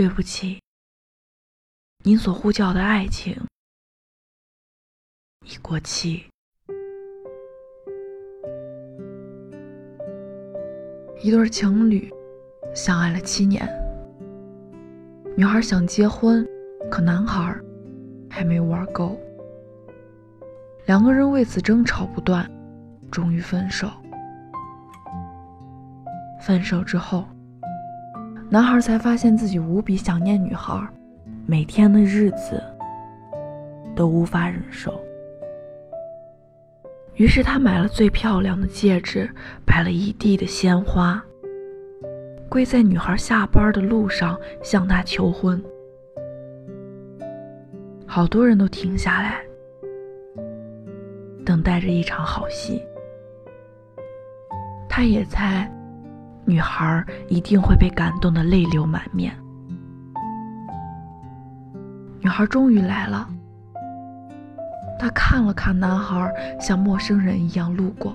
对不起，您所呼叫的爱情已过期。一对情侣相爱了七年，女孩想结婚，可男孩还没玩够。两个人为此争吵不断，终于分手。分手之后，男孩才发现自己无比想念女孩，每天的日子都无法忍受。于是他买了最漂亮的戒指，摆了一地的鲜花，跪在女孩下班的路上向她求婚。好多人都停下来，等待着一场好戏。他也猜，女孩一定会被感动的泪流满面。女孩终于来了。她看了看男孩，像陌生人一样路过。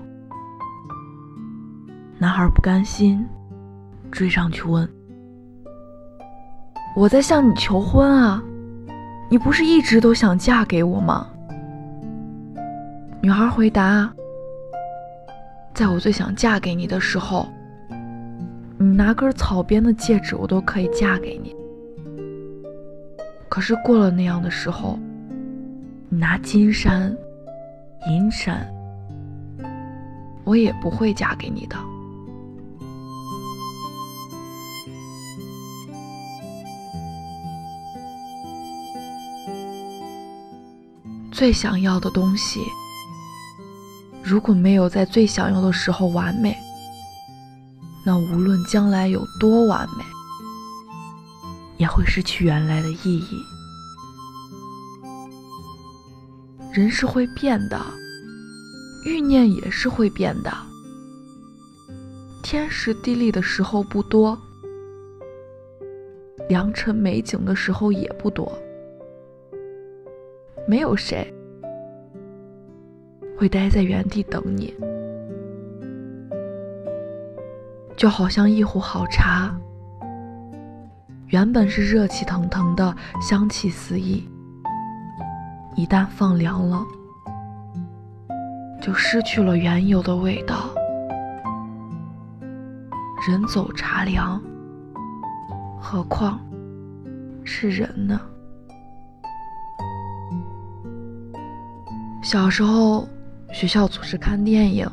男孩不甘心，追上去问：“我在向你求婚啊，你不是一直都想嫁给我吗？”女孩回答：“在我最想嫁给你的时候，你拿根草编的戒指，我都可以嫁给你。可是过了那样的时候。”你拿金山、银山，我也不会嫁给你的。最想要的东西，如果没有在最想要的时候完美，那无论将来有多完美，也会失去原来的意义。人是会变的，欲念也是会变的。天时地利的时候不多，良辰美景的时候也不多。没有谁会待在原地等你，就好像一壶好茶，原本是热气腾腾的，香气四溢。一旦放凉了，就失去了原有的味道。人走茶凉，何况是人呢？小时候，学校组织看电影，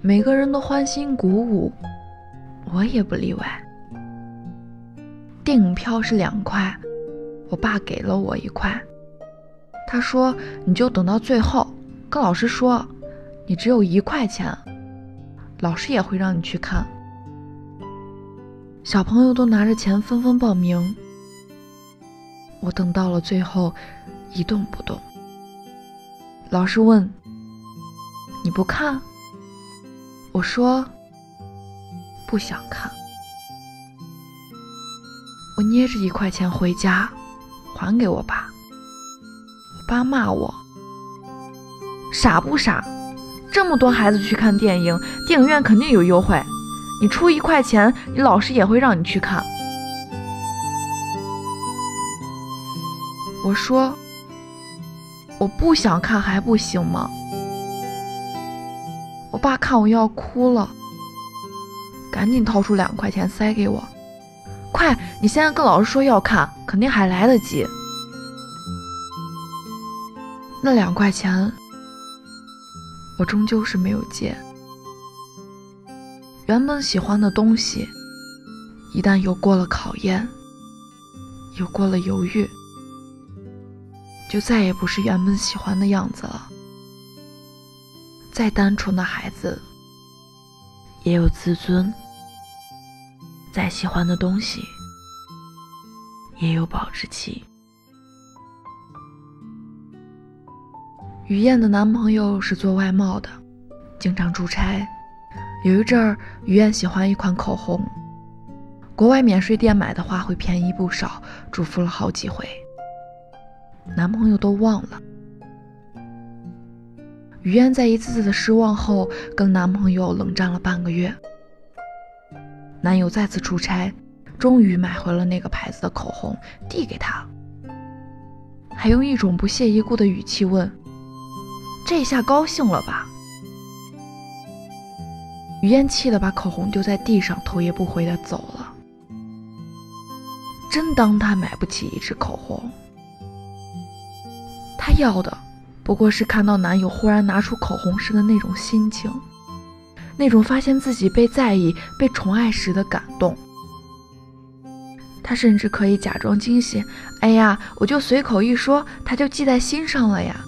每个人都欢欣鼓舞，我也不例外。电影票是两块，我爸给了我一块。他说：“你就等到最后，跟老师说，你只有一块钱，老师也会让你去看。”小朋友都拿着钱纷纷报名，我等到了最后，一动不动。老师问：“你不看？”我说：“不想看。”我捏着一块钱回家，还给我爸。我爸骂我傻不傻？这么多孩子去看电影，电影院肯定有优惠。你出一块钱，你老师也会让你去看。我说我不想看还不行吗？我爸看我要哭了，赶紧掏出两块钱塞给我，快，你现在跟老师说要看，肯定还来得及。那两块钱，我终究是没有借。原本喜欢的东西，一旦有过了考验，有过了犹豫，就再也不是原本喜欢的样子了。再单纯的孩子，也有自尊；再喜欢的东西，也有保质期。于燕的男朋友是做外贸的，经常出差。有一阵儿，于燕喜欢一款口红，国外免税店买的话会便宜不少，嘱咐了好几回，男朋友都忘了。于燕在一次次的失望后，跟男朋友冷战了半个月。男友再次出差，终于买回了那个牌子的口红，递给她，还用一种不屑一顾的语气问：“这下高兴了吧？”于燕气得把口红丢在地上，头也不回的走了。真当他买不起一支口红？她要的不过是看到男友忽然拿出口红时的那种心情，那种发现自己被在意、被宠爱时的感动。他甚至可以假装惊喜：“哎呀，我就随口一说，他就记在心上了呀。”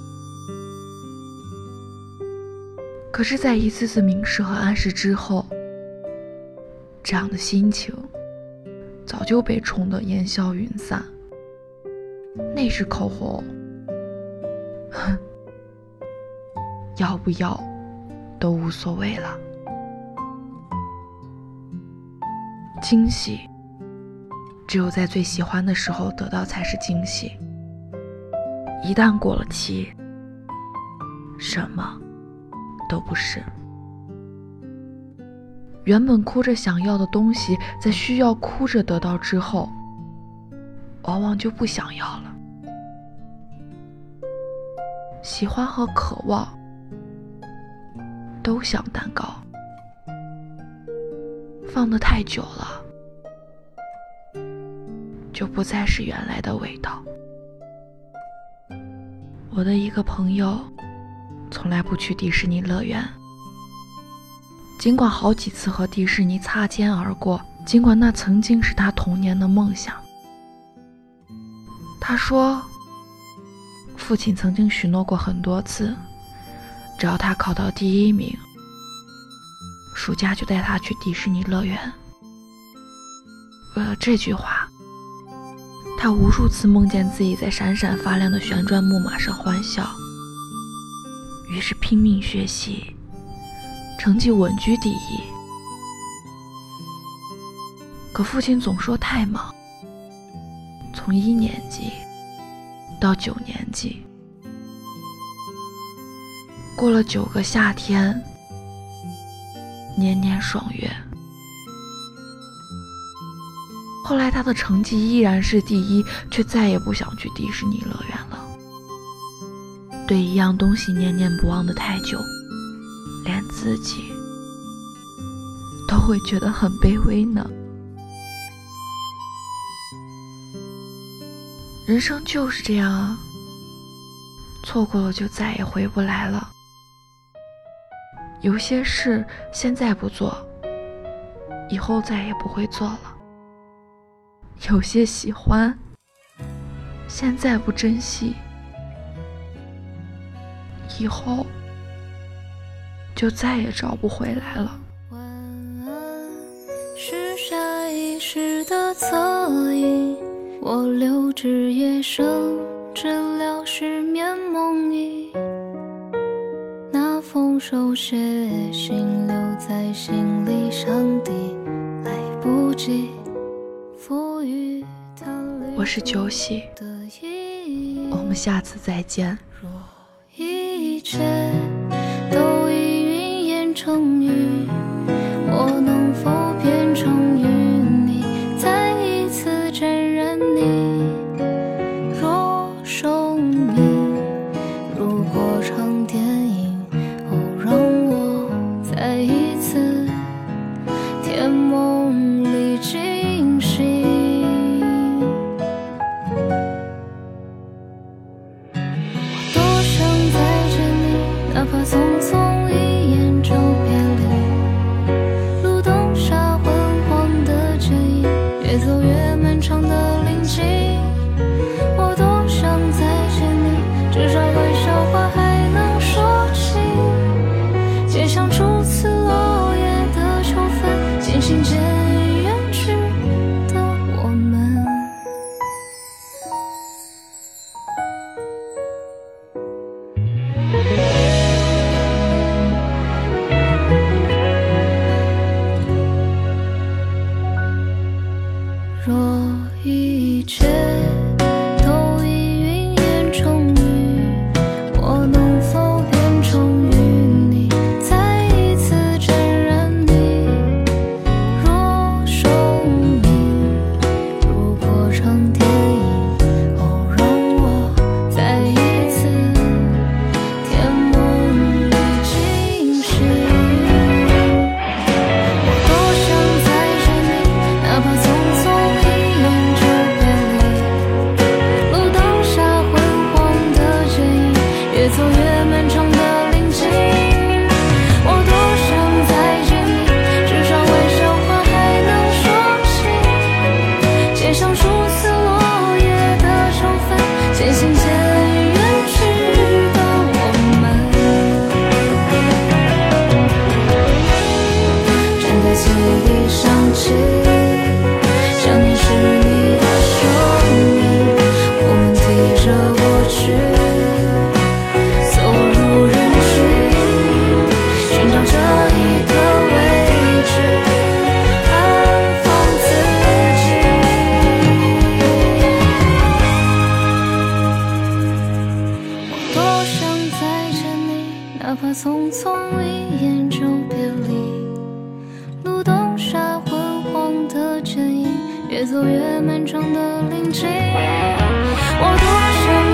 可是，在一次次明示和暗示之后，这样的心情早就被冲得烟消云散。那支口红，哼，要不要都无所谓了。惊喜，只有在最喜欢的时候得到才是惊喜。一旦过了期，什么？都不是。原本哭着想要的东西，在需要哭着得到之后，往往就不想要了。喜欢和渴望都像蛋糕，放得太久了，就不再是原来的味道。我的一个朋友。从来不去迪士尼乐园，尽管好几次和迪士尼擦肩而过，尽管那曾经是他童年的梦想。他说，父亲曾经许诺过很多次，只要他考到第一名，暑假就带他去迪士尼乐园。为了这句话，他无数次梦见自己在闪闪发亮的旋转木马上欢笑。于是拼命学习，成绩稳居第一。可父亲总说太忙，从一年级到九年级，过了九个夏天，年年爽约。后来他的成绩依然是第一，却再也不想去迪士尼乐园了。对一样东西念念不忘的太久，连自己都会觉得很卑微呢。人生就是这样啊，错过了就再也回不来了。有些事现在不做，以后再也不会做了。有些喜欢，现在不珍惜。以后就再也找不回来了。晚安，是下意识的侧影，我留至夜深，治疗失眠梦呓。手写信留在行李箱底，来不及赋予它。我是九喜，我们下次再见。若一切都已云烟成雨，若一切越走越漫长的林径我多想